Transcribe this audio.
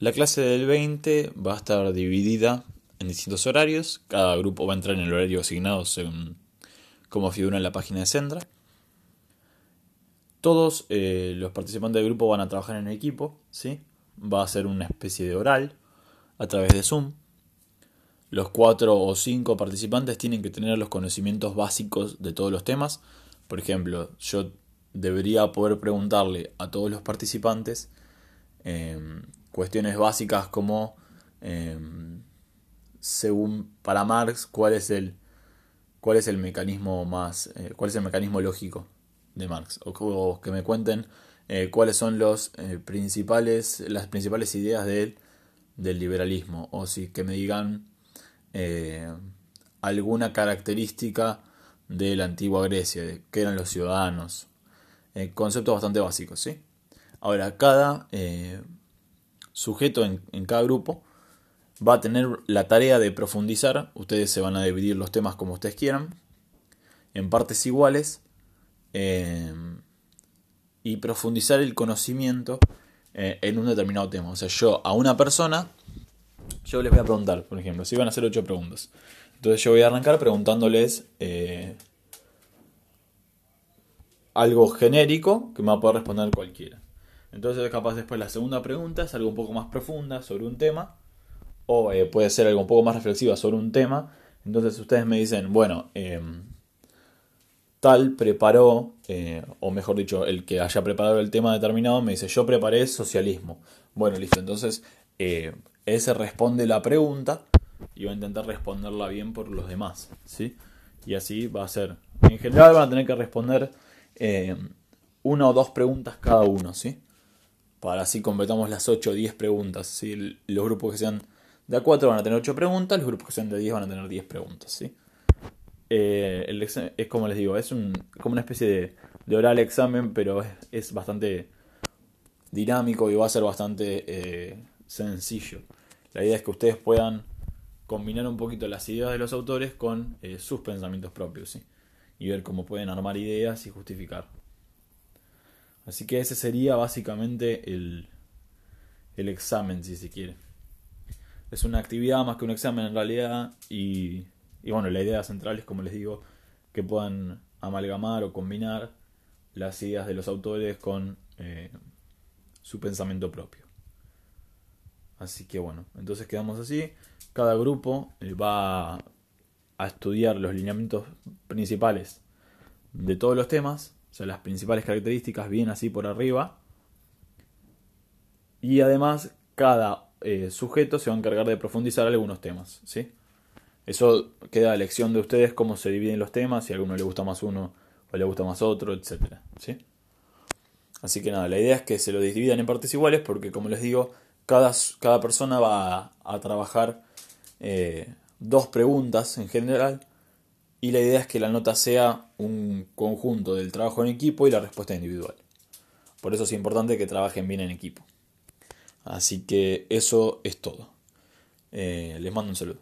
La clase del 20 va a estar dividida en distintos horarios. Cada grupo va a entrar en el horario asignado según como figura en la página de Sendra. Todos eh, los participantes del grupo van a trabajar en equipo, ¿sí? Va a ser una especie de oral a través de Zoom. Los cuatro o cinco participantes tienen que tener los conocimientos básicos de todos los temas. Por ejemplo, yo debería poder preguntarle a todos los participantes em, cuestiones básicas como, em, según para Marx, cuál es el, cuál es el mecanismo más, eh, cuál es el mecanismo lógico de Marx, o, que me cuenten eh, cuáles son los eh, principales, las principales ideas de del liberalismo, o si que me digan alguna característica de la antigua Grecia, de qué eran los ciudadanos, conceptos bastante básicos, ¿sí? Ahora, cada sujeto en, cada grupo va a tener la tarea de profundizar, ustedes se van a dividir los temas como ustedes quieran, en partes iguales, eh, y profundizar el conocimiento eh, en un determinado tema. O sea, yo a una persona, yo les voy a preguntar, por ejemplo, si van a hacer ocho preguntas. Entonces yo voy a arrancar preguntándoles eh, algo genérico que me va a poder responder cualquiera. Entonces capaz después la segunda pregunta es algo un poco más profunda sobre un tema o eh, puede ser algo un poco más reflexiva sobre un tema. Entonces ustedes me dicen, bueno, em, tal preparó, eh, o mejor dicho, el que haya preparado el tema determinado me dice, yo preparé socialismo. Bueno, listo, entonces eh, ese responde la pregunta y va a intentar responderla bien por los demás, ¿sí? Y así va a ser. En general van a tener que responder una o dos preguntas cada uno, ¿sí? Para así completamos las 8 o 10 preguntas. ¿sí? Los grupos que sean de A4 van a tener 8 preguntas, los grupos que sean de 10 van a tener 10 preguntas. ¿sí? Eh, es como les digo, es un, como una especie de, oral examen, pero es, bastante dinámico y va a ser bastante eh, sencillo. La idea es que ustedes puedan combinar un poquito las ideas de los autores con eh, sus pensamientos propios ¿sí? y ver cómo pueden armar ideas y justificar. Así que ese sería básicamente el, el examen, si se quiere. Es una actividad más que un examen en realidad y, y bueno, la idea central es, como les digo, que puedan amalgamar o combinar las ideas de los autores con eh, su pensamiento propio. Así que bueno, entonces quedamos así. Cada grupo eh, va a estudiar los lineamientos principales de todos los temas o sea, las principales características bien así por arriba. Y además, cada eh, sujeto se va a encargar de profundizar algunos temas. ¿sí? Eso queda a elección de ustedes cómo se dividen los temas, si a alguno le gusta más uno o le gusta más otro, etc. ¿sí? Así que nada, la idea es que se lo dividan en partes iguales porque, como les digo, cada, cada persona va a, trabajar eh, dos preguntas en general y la idea es que la nota sea un conjunto del trabajo en equipo y la respuesta individual. Por eso es importante que trabajen bien en equipo. Así que eso es todo. Eh, les mando un saludo.